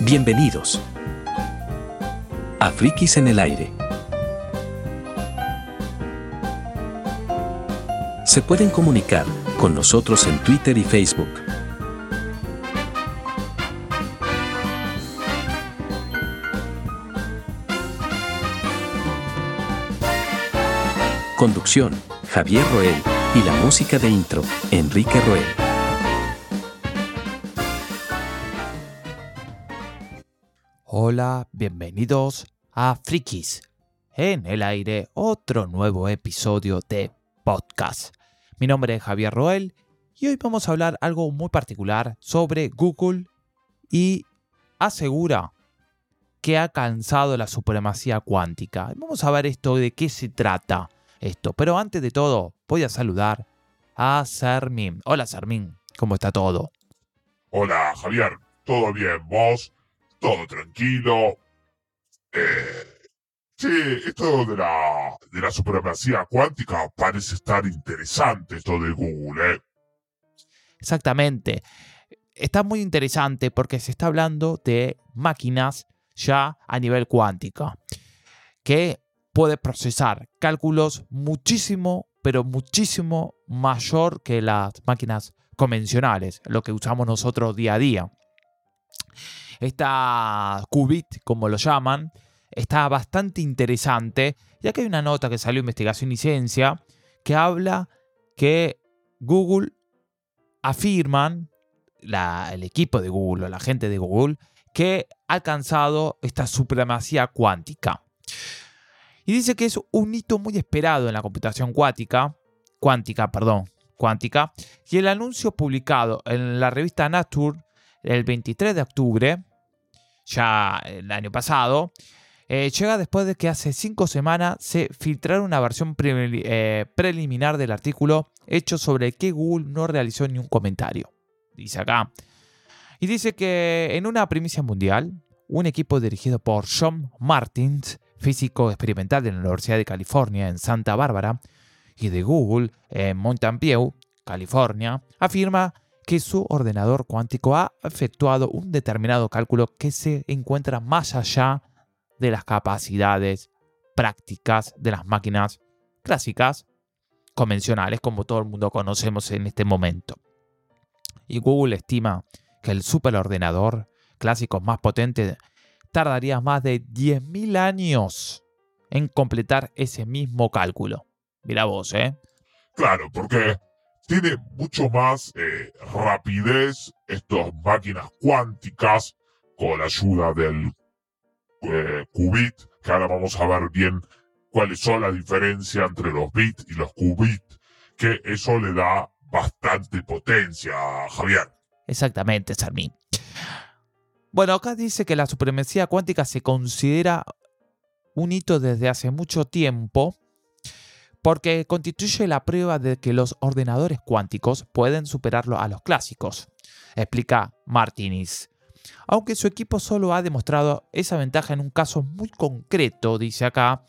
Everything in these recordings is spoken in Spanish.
Bienvenidos a Frikis en el aire. Se pueden comunicar con nosotros en Twitter y Facebook. Conducción, Javier Roel, y la música de intro, Enrique Roel. Hola, bienvenidos a Frikis. En el aire, otro nuevo episodio de podcast. Mi nombre es Javier Roel y hoy vamos a hablar algo muy particular sobre Google y asegura que ha cansado la supremacía cuántica. Vamos a ver esto de qué se trata esto. Pero antes de todo, voy a saludar a Sermín. Hola Sermín, ¿cómo está todo? Hola Javier, ¿todo bien? ¿Vos? ¿Todo tranquilo? Eh, esto de la, de la supremacía cuántica parece estar interesante, esto de Google, ¿eh? Exactamente. Está muy interesante porque se está hablando de máquinas ya a nivel cuántico que puede procesar cálculos muchísimo, pero muchísimo mayor que las máquinas convencionales, lo que usamos nosotros día a día. Esta qubit, como lo llaman, está bastante interesante, ya que hay una nota que salió Investigación y Ciencia que habla que Google afirman, el equipo de Google o la gente de Google, que ha alcanzado esta supremacía cuántica. Y dice que es un hito muy esperado en la computación cuántica, cuántica, perdón, cuántica, y el anuncio publicado en la revista Nature el 23 de octubre, ya el año pasado, eh, llega después de que hace cinco semanas se filtrara una versión eh, preliminar del artículo hecho sobre que Google no realizó ni un comentario. Dice acá. Y dice que en una primicia mundial, un equipo dirigido por John Martins físico experimental de la Universidad de California en Santa Bárbara, y de Google en Mountain View, California, afirma que su ordenador cuántico ha efectuado un determinado cálculo que se encuentra más allá de las capacidades prácticas de las máquinas clásicas, convencionales, como todo el mundo conocemos en este momento. Y Google estima que el superordenador clásico más potente tardaría más de 10.000 años en completar ese mismo cálculo. Mira vos, ¿eh? Claro, porque tiene mucho más eh, rapidez estas máquinas cuánticas con la ayuda del eh, qubit, que ahora vamos a ver bien cuáles son las diferencias entre los bits y los qubits, que eso le da bastante potencia, Javier. Exactamente, Sarmín. Bueno, acá dice que la supremacía cuántica se considera un hito desde hace mucho tiempo porque constituye la prueba de que los ordenadores cuánticos pueden superarlo a los clásicos, explica Martinis. Aunque su equipo solo ha demostrado esa ventaja en un caso muy concreto, dice acá,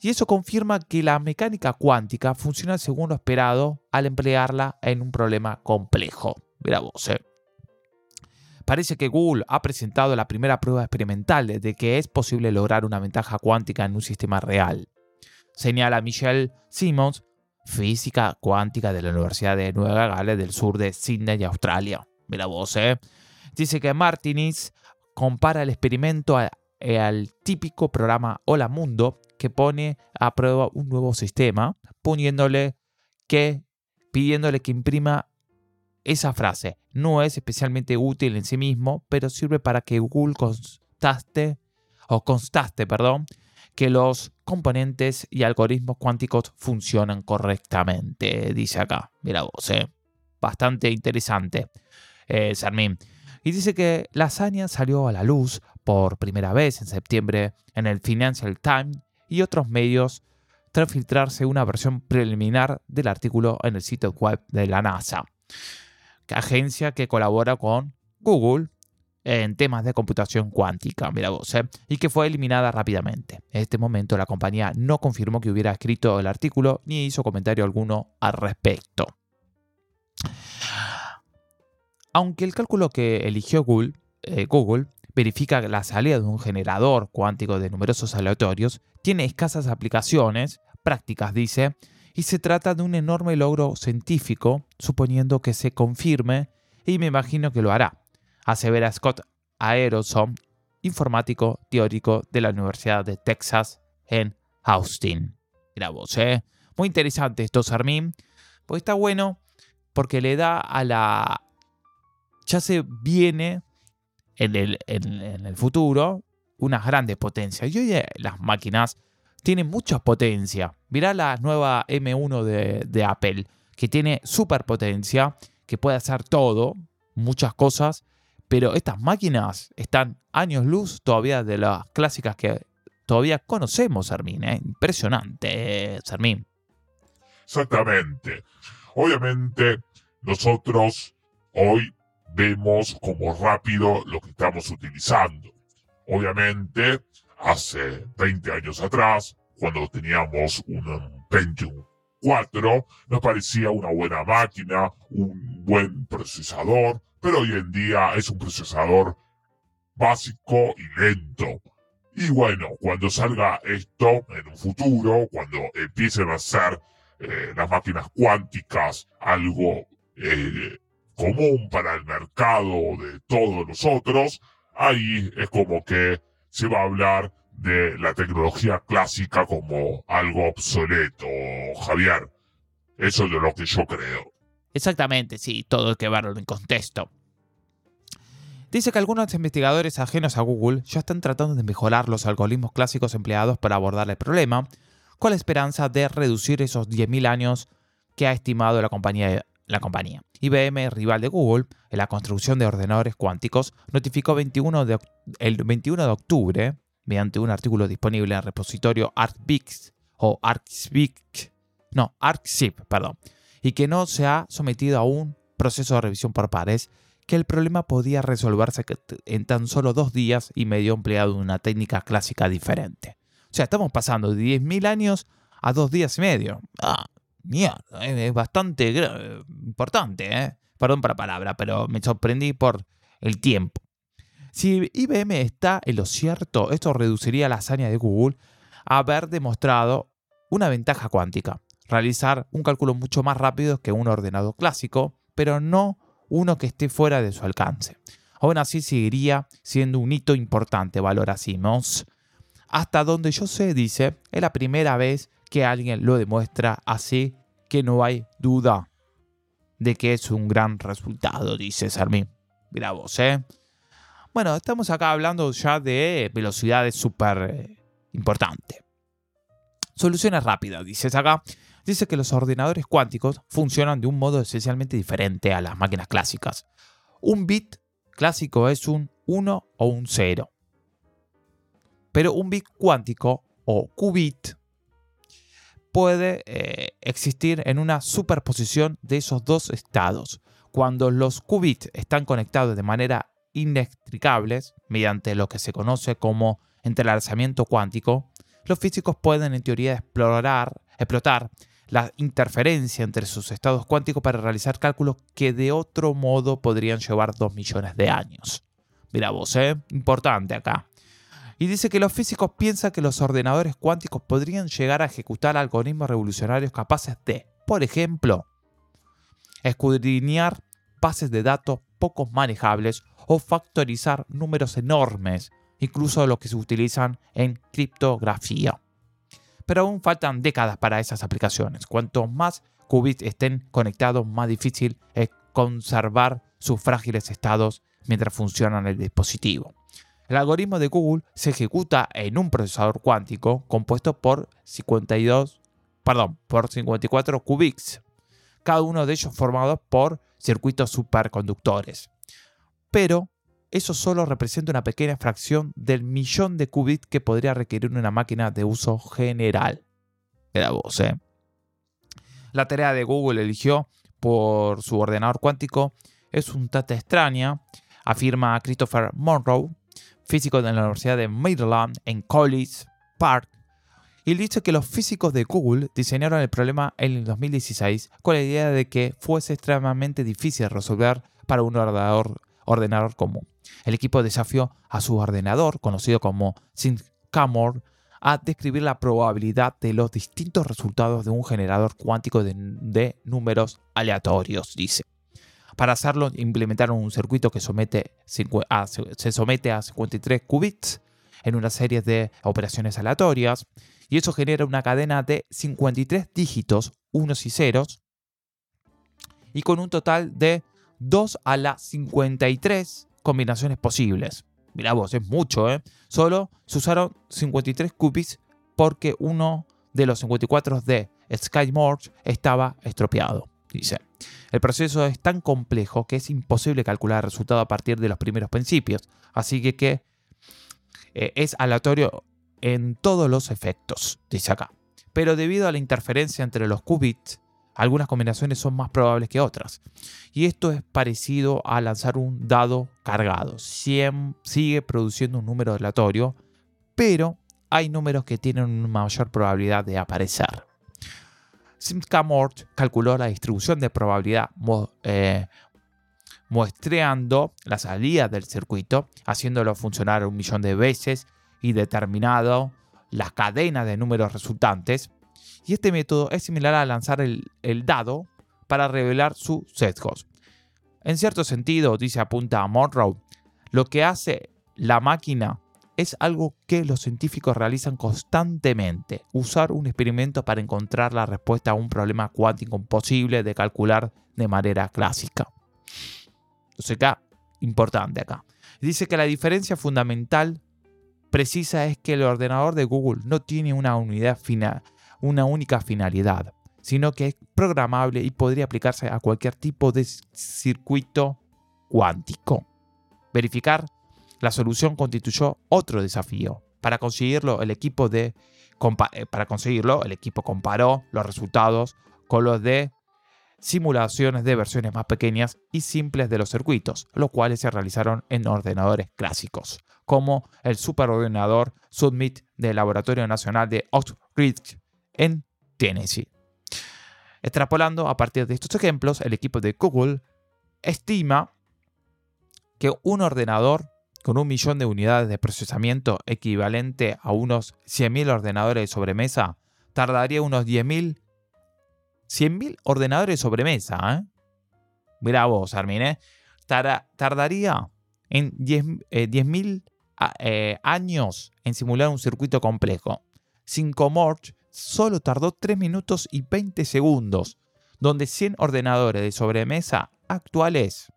y eso confirma que la mecánica cuántica funciona según lo esperado al emplearla en un problema complejo. Mira vos, eh. Parece que Google ha presentado la primera prueba experimental de que es posible lograr una ventaja cuántica en un sistema real. Señala Michelle Simmons, física cuántica de la Universidad de Nueva Gales del sur de Sydney, Australia. Mira vos, ¿eh? Dice que Martinis compara el experimento al típico programa Hola Mundo que pone a prueba un nuevo sistema, poniéndole que, pidiéndole que imprima esa frase no es especialmente útil en sí mismo, pero sirve para que Google constaste o constaste, perdón, que los componentes y algoritmos cuánticos funcionan correctamente, dice acá. Mira vos, ¿eh? bastante interesante, eh, Y dice que la hazaña salió a la luz por primera vez en septiembre en el Financial Times y otros medios tras filtrarse una versión preliminar del artículo en el sitio web de la NASA agencia que colabora con Google en temas de computación cuántica, mira vos, ¿eh? y que fue eliminada rápidamente. En este momento la compañía no confirmó que hubiera escrito el artículo ni hizo comentario alguno al respecto. Aunque el cálculo que eligió Google, eh, Google verifica la salida de un generador cuántico de numerosos aleatorios tiene escasas aplicaciones prácticas, dice, y se trata de un enorme logro científico, suponiendo que se confirme, y me imagino que lo hará, asevera Scott Aeroson, informático teórico de la Universidad de Texas en Austin. Mira vos, ¿eh? Muy interesante esto, Sarmín, pues está bueno porque le da a la... Ya se viene en el, en, el futuro unas grandes potencias. Y hoy las máquinas tienen mucha potencia. Mirá la nueva M1 de, de Apple, que tiene super potencia, que puede hacer todo, muchas cosas, pero estas máquinas están años luz todavía de las clásicas que todavía conocemos, Sermín. ¿eh? Impresionante, Sermín. Exactamente. Obviamente, nosotros hoy vemos como rápido lo que estamos utilizando. Obviamente, hace 20 años atrás, cuando teníamos un Pentium 4, nos parecía una buena máquina, un buen procesador, pero hoy en día es un procesador básico y lento. Y bueno, cuando salga esto en un futuro, cuando empiecen a ser eh, las máquinas cuánticas algo eh, común para el mercado de todos nosotros, ahí es como que se va a hablar de la tecnología clásica como algo obsoleto, Javier. Eso es de lo que yo creo. Exactamente, sí, todo hay que verlo en contexto. Dice que algunos investigadores ajenos a Google ya están tratando de mejorar los algoritmos clásicos empleados para abordar el problema, con la esperanza de reducir esos 10.000 años que ha estimado la compañía la compañía. IBM, rival de Google, en la construcción de ordenadores cuánticos, notificó 21 el 21 de octubre, mediante un artículo disponible en el repositorio ArcBix o ArcSpeak, no, ArcSIP, perdón, y que no se ha sometido a un proceso de revisión por pares, que el problema podía resolverse en tan solo dos días y medio empleado una técnica clásica diferente. O sea, estamos pasando de 10.000 años a dos días y medio. Ah, mierda, es bastante importante, ¿eh? Perdón para la palabra, pero me sorprendí por el tiempo. Si IBM está en lo cierto, esto reduciría la hazaña de Google a haber demostrado una ventaja cuántica, realizar un cálculo mucho más rápido que un ordenador clásico, pero no uno que esté fuera de su alcance. Aún así seguiría siendo un hito importante, valora. Hasta donde yo sé, dice, es la primera vez que alguien lo demuestra así que no hay duda de que es un gran resultado, dice Sarmín. Mira vos, ¿eh? Bueno, estamos acá hablando ya de velocidades súper eh, importantes. Soluciones rápidas, dices acá. Dice que los ordenadores cuánticos funcionan de un modo esencialmente diferente a las máquinas clásicas. Un bit clásico es un 1 o un 0. Pero un bit cuántico o qubit puede eh, existir en una superposición de esos dos estados. Cuando los qubits están conectados de manera inextricable, mediante lo que se conoce como entrelazamiento cuántico, los físicos pueden en teoría explorar, explotar la interferencia entre sus estados cuánticos para realizar cálculos que de otro modo podrían llevar dos millones de años. Mira vos, ¿eh? Importante acá y dice que los físicos piensan que los ordenadores cuánticos podrían llegar a ejecutar algoritmos revolucionarios capaces de, por ejemplo, escudriñar bases de datos poco manejables o factorizar números enormes, incluso los que se utilizan en criptografía. Pero aún faltan décadas para esas aplicaciones. Cuanto más qubits estén conectados, más difícil es conservar sus frágiles estados mientras funcionan el dispositivo. El algoritmo de Google se ejecuta en un procesador cuántico compuesto por 52, perdón, por 54 qubits, cada uno de ellos formados por circuitos superconductores. Pero eso solo representa una pequeña fracción del millón de qubits que podría requerir una máquina de uso general. Era ¿eh? La tarea de Google eligió por su ordenador cuántico es un tata extraña, afirma Christopher Monroe, físico de la Universidad de Maryland en College Park, y dice que los físicos de Google diseñaron el problema en el 2016 con la idea de que fuese extremadamente difícil resolver para un ordenador, ordenador común. El equipo desafió a su ordenador, conocido como SynCamor, a describir la probabilidad de los distintos resultados de un generador cuántico de, números aleatorios, dice. Para hacerlo, implementaron un circuito que se somete a 53 qubits en una serie de operaciones aleatorias, y eso genera una cadena de 53 dígitos, unos y ceros, y con un total de 2 a la 53 combinaciones posibles. Mira vos, es mucho, ¿eh? Solo se usaron 53 qubits porque uno de los 54 de SkyMorge estaba estropeado. Dice, el proceso es tan complejo que es imposible calcular el resultado a partir de los primeros principios, así que, que eh, es aleatorio en todos los efectos, dice acá. Pero debido a la interferencia entre los qubits, algunas combinaciones son más probables que otras. Y esto es parecido a lanzar un dado cargado. sigue produciendo un número aleatorio, pero hay números que tienen una mayor probabilidad de aparecer. Simscamort calculó la distribución de probabilidad eh, muestreando la salida del circuito, haciéndolo funcionar un millón de veces y determinado la cadena de números resultantes. Y este método es similar a lanzar el, dado para revelar sus sesgos. En cierto sentido, dice apunta a Monroe, lo que hace la máquina es algo que los científicos realizan constantemente, usar un experimento para encontrar la respuesta a un problema cuántico imposible de calcular de manera clásica. Entonces acá, importante acá. Dice que la diferencia fundamental precisa es que el ordenador de Google no tiene una unidad final, una única finalidad, sino que es programable y podría aplicarse a cualquier tipo de circuito cuántico. Verificar la solución constituyó otro desafío. Para conseguirlo, el equipo de eh, para conseguirlo, el equipo comparó los resultados con los de simulaciones de versiones más pequeñas y simples de los circuitos, los cuales se realizaron en ordenadores clásicos, como el superordenador Submit del Laboratorio Nacional de Oak Ridge en Tennessee. Extrapolando a partir de estos ejemplos, el equipo de Google estima que un ordenador con un millón de unidades de procesamiento equivalente a unos 100.000 ordenadores de sobremesa tardaría unos 10.000 100.000 ordenadores de sobremesa, ¿eh? Vos, Armin, ¿eh? tardaría en 10.000 10, eh, eh, años en simular un circuito complejo. 5 Morch solo tardó 3 minutos y 20 segundos, donde 100 ordenadores de sobremesa actuales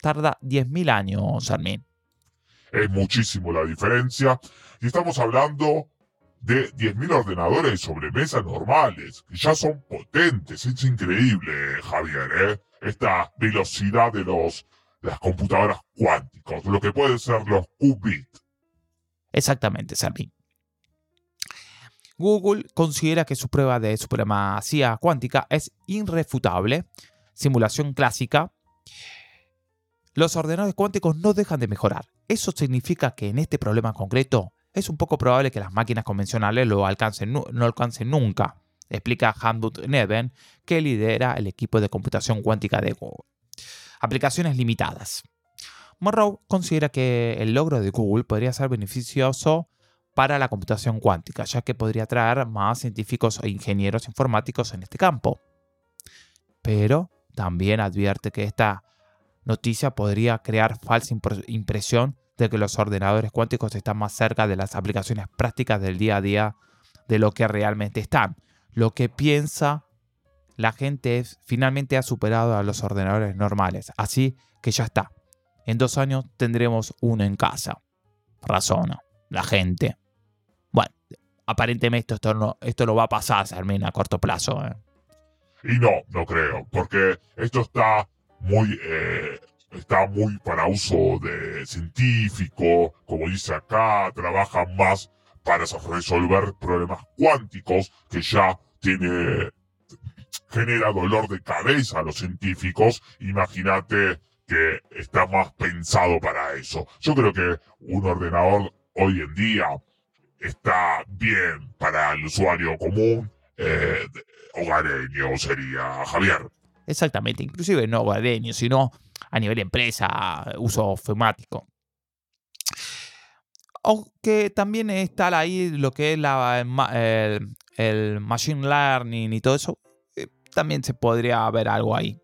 tarda 10.000 años, Armin. Es muchísimo la diferencia. Y estamos hablando de 10.000 ordenadores de sobremesa normales, que ya son potentes. Es increíble, Javier, ¿eh? Esta velocidad de los las computadoras cuánticas, lo que pueden ser los qubit. Exactamente, Sammy. Google considera que su prueba de supremacía cuántica es irrefutable, simulación clásica. Los ordenadores cuánticos no dejan de mejorar. Eso significa que en este problema concreto es un poco probable que las máquinas convencionales lo alcancen, no, alcancen nunca, explica Hamdut Neven, que lidera el equipo de computación cuántica de Google. Aplicaciones limitadas. Morrow considera que el logro de Google podría ser beneficioso para la computación cuántica, ya que podría atraer más científicos e ingenieros informáticos en este campo. Pero también advierte que esta noticia podría crear falsa impresión de que los ordenadores cuánticos están más cerca de las aplicaciones prácticas del día a día de lo que realmente están. Lo que piensa la gente es, finalmente ha superado a los ordenadores normales, así que ya está. En dos años tendremos uno en casa. Razona la gente. Bueno, aparentemente esto no, esto no va a pasar, Sarmin, a corto plazo. ¿eh? Y no, no creo, porque esto está muy eh, está muy para uso de científico, como dice acá, trabaja más para resolver problemas cuánticos que ya tiene genera dolor de cabeza a los científicos. Imagínate que está más pensado para eso. Yo creo que un ordenador hoy en día está bien para el usuario común, eh, hogareño sería Javier. Exactamente, inclusive no hogareño, sino a nivel empresa, uso ofimático. Aunque también está ahí lo que es el, el machine learning y todo eso, eh, también se podría ver algo ahí.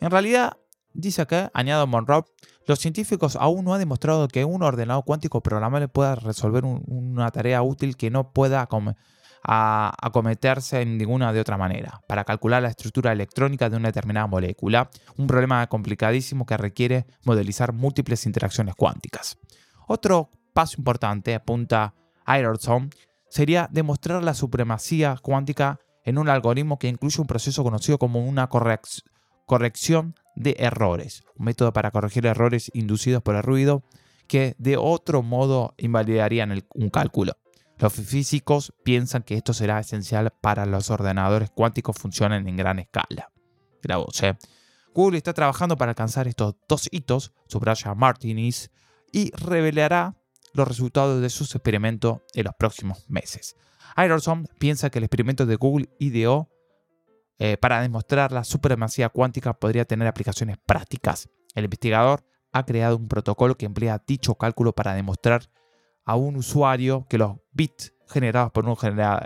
En realidad, dice acá, añado Monroe, los científicos aún no han demostrado que un ordenador cuántico programable pueda resolver una tarea útil que no pueda acometerse en ninguna de otra manera. Para calcular la estructura electrónica de una determinada molécula, un problema complicadísimo que requiere modelizar múltiples interacciones cuánticas. Otro paso importante, apunta Ironson, sería demostrar la supremacía cuántica en un algoritmo que incluye un proceso conocido como una corrección de errores, un método para corregir errores inducidos por el ruido que de otro modo invalidarían un cálculo. Los físicos piensan que esto será esencial para los ordenadores cuánticos funcionen en gran escala. Google está trabajando para alcanzar estos dos hitos, subraya Martinez, y revelará los resultados de sus experimentos en los próximos meses. Ironson piensa que el experimento de Google ideó eh, para demostrar la supremacía cuántica podría tener aplicaciones prácticas. El investigador ha creado un protocolo que emplea dicho cálculo para demostrar a un usuario que los bits generados por un,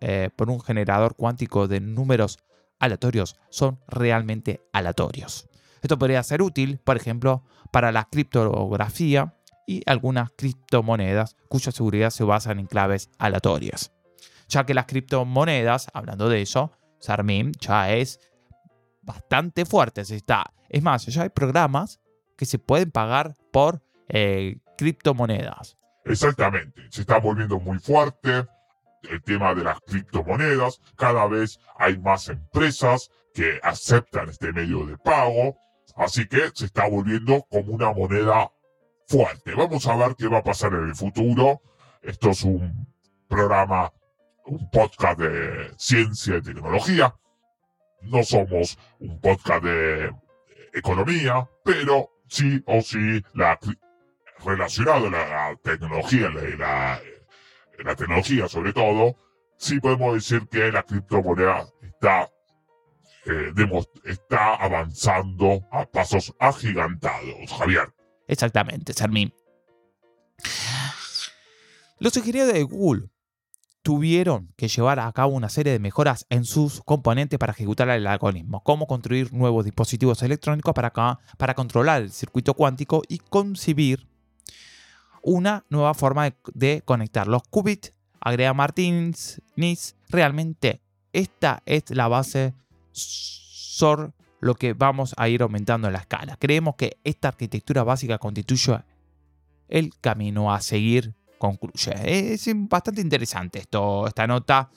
eh, por un generador cuántico de números aleatorios son realmente aleatorios. Esto podría ser útil, por ejemplo, para la criptografía y algunas criptomonedas cuya seguridad se basan en claves aleatorias. Ya que las criptomonedas, hablando de eso, Sarmin ya es bastante fuerte. Está. Es más, ya hay programas que se pueden pagar por eh, criptomonedas. Exactamente, se está volviendo muy fuerte el tema de las criptomonedas. Cada vez hay más empresas que aceptan este medio de pago. Así que se está volviendo como una moneda fuerte. Vamos a ver qué va a pasar en el futuro. Esto es un programa un podcast de ciencia y tecnología. No somos un podcast de economía, pero sí o sí la, relacionado a la tecnología, la, la tecnología sobre todo, sí podemos decir que la criptomoneda está, eh, está avanzando a pasos agigantados, Javier. Exactamente, Sarmín. Los ingenieros de Google tuvieron que llevar a cabo una serie de mejoras en sus componentes para ejecutar el algoritmo, como construir nuevos dispositivos electrónicos para, controlar el circuito cuántico y concebir una nueva forma de, conectar los qubits. Agrega Martins, Nis, realmente esta es la base sobre lo que vamos a ir aumentando en la escala. Creemos que esta arquitectura básica constituye el camino a seguir concluye. Es bastante interesante esto, esta nota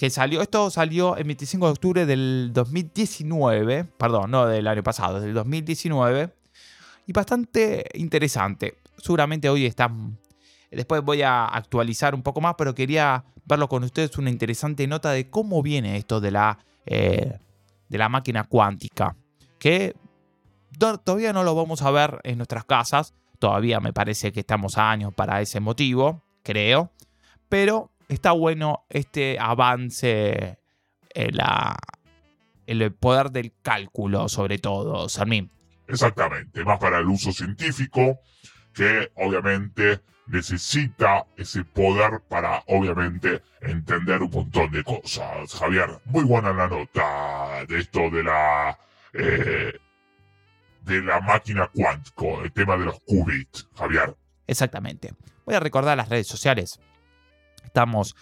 que salió, esto salió el 25 de octubre del 2019, perdón, no del año pasado, del 2019, y bastante interesante. Seguramente hoy está, después voy a actualizar un poco más, pero quería verlo con ustedes, una interesante nota de cómo viene esto de la, eh, de la máquina cuántica, que todavía no lo vamos a ver en nuestras casas, Todavía me parece que estamos a años para ese motivo, creo. Pero está bueno este avance en, la, el poder del cálculo, sobre todo, Sarmín. Exactamente, más para el uso científico, que obviamente necesita ese poder para, obviamente, entender un montón de cosas. Javier, muy buena la nota de esto de la eh, de la máquina cuántico, el tema de los qubits, Javier. Exactamente. Voy a recordar las redes sociales. Estamos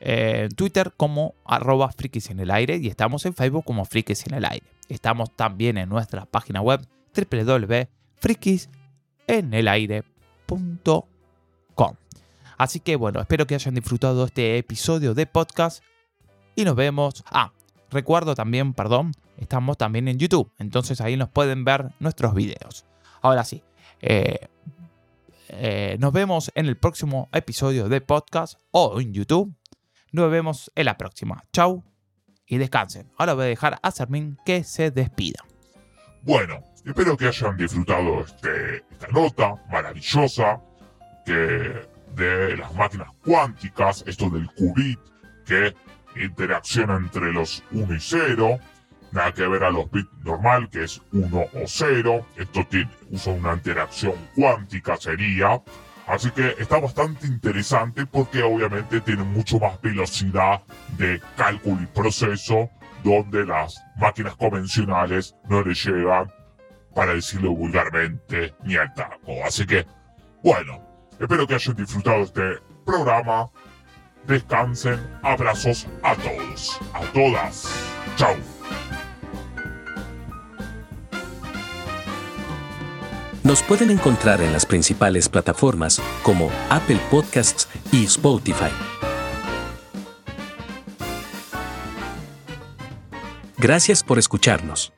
en Twitter como arroba frikis en el aire y estamos en Facebook como frikis en el aire. Estamos también en nuestra página web www.frikisenelaire.com. Así que bueno, espero que hayan disfrutado este episodio de podcast y nos vemos. Ah, recuerdo también, perdón, estamos también en YouTube. Entonces ahí nos pueden ver nuestros videos. Ahora sí, eh, eh, nos vemos en el próximo episodio de podcast o en YouTube. Nos vemos en la próxima. Chau y descansen. Ahora voy a dejar a Sermín que se despida. Bueno, espero que hayan disfrutado este, esta nota maravillosa de las máquinas cuánticas, esto del qubit, que interacciona entre los 1 y 0 nada que ver a los bits normal, que es 1 o 0. Esto tiene, usa una interacción cuántica, sería. Así que está bastante interesante porque obviamente tiene mucho más velocidad de cálculo y proceso, donde las máquinas convencionales no le llegan, para decirlo vulgarmente, ni al taco. Así que, bueno, espero que hayan disfrutado este programa. Descansen, abrazos a todos, a todas. Chao. Nos pueden encontrar en las principales plataformas como Apple Podcasts y Spotify. Gracias por escucharnos.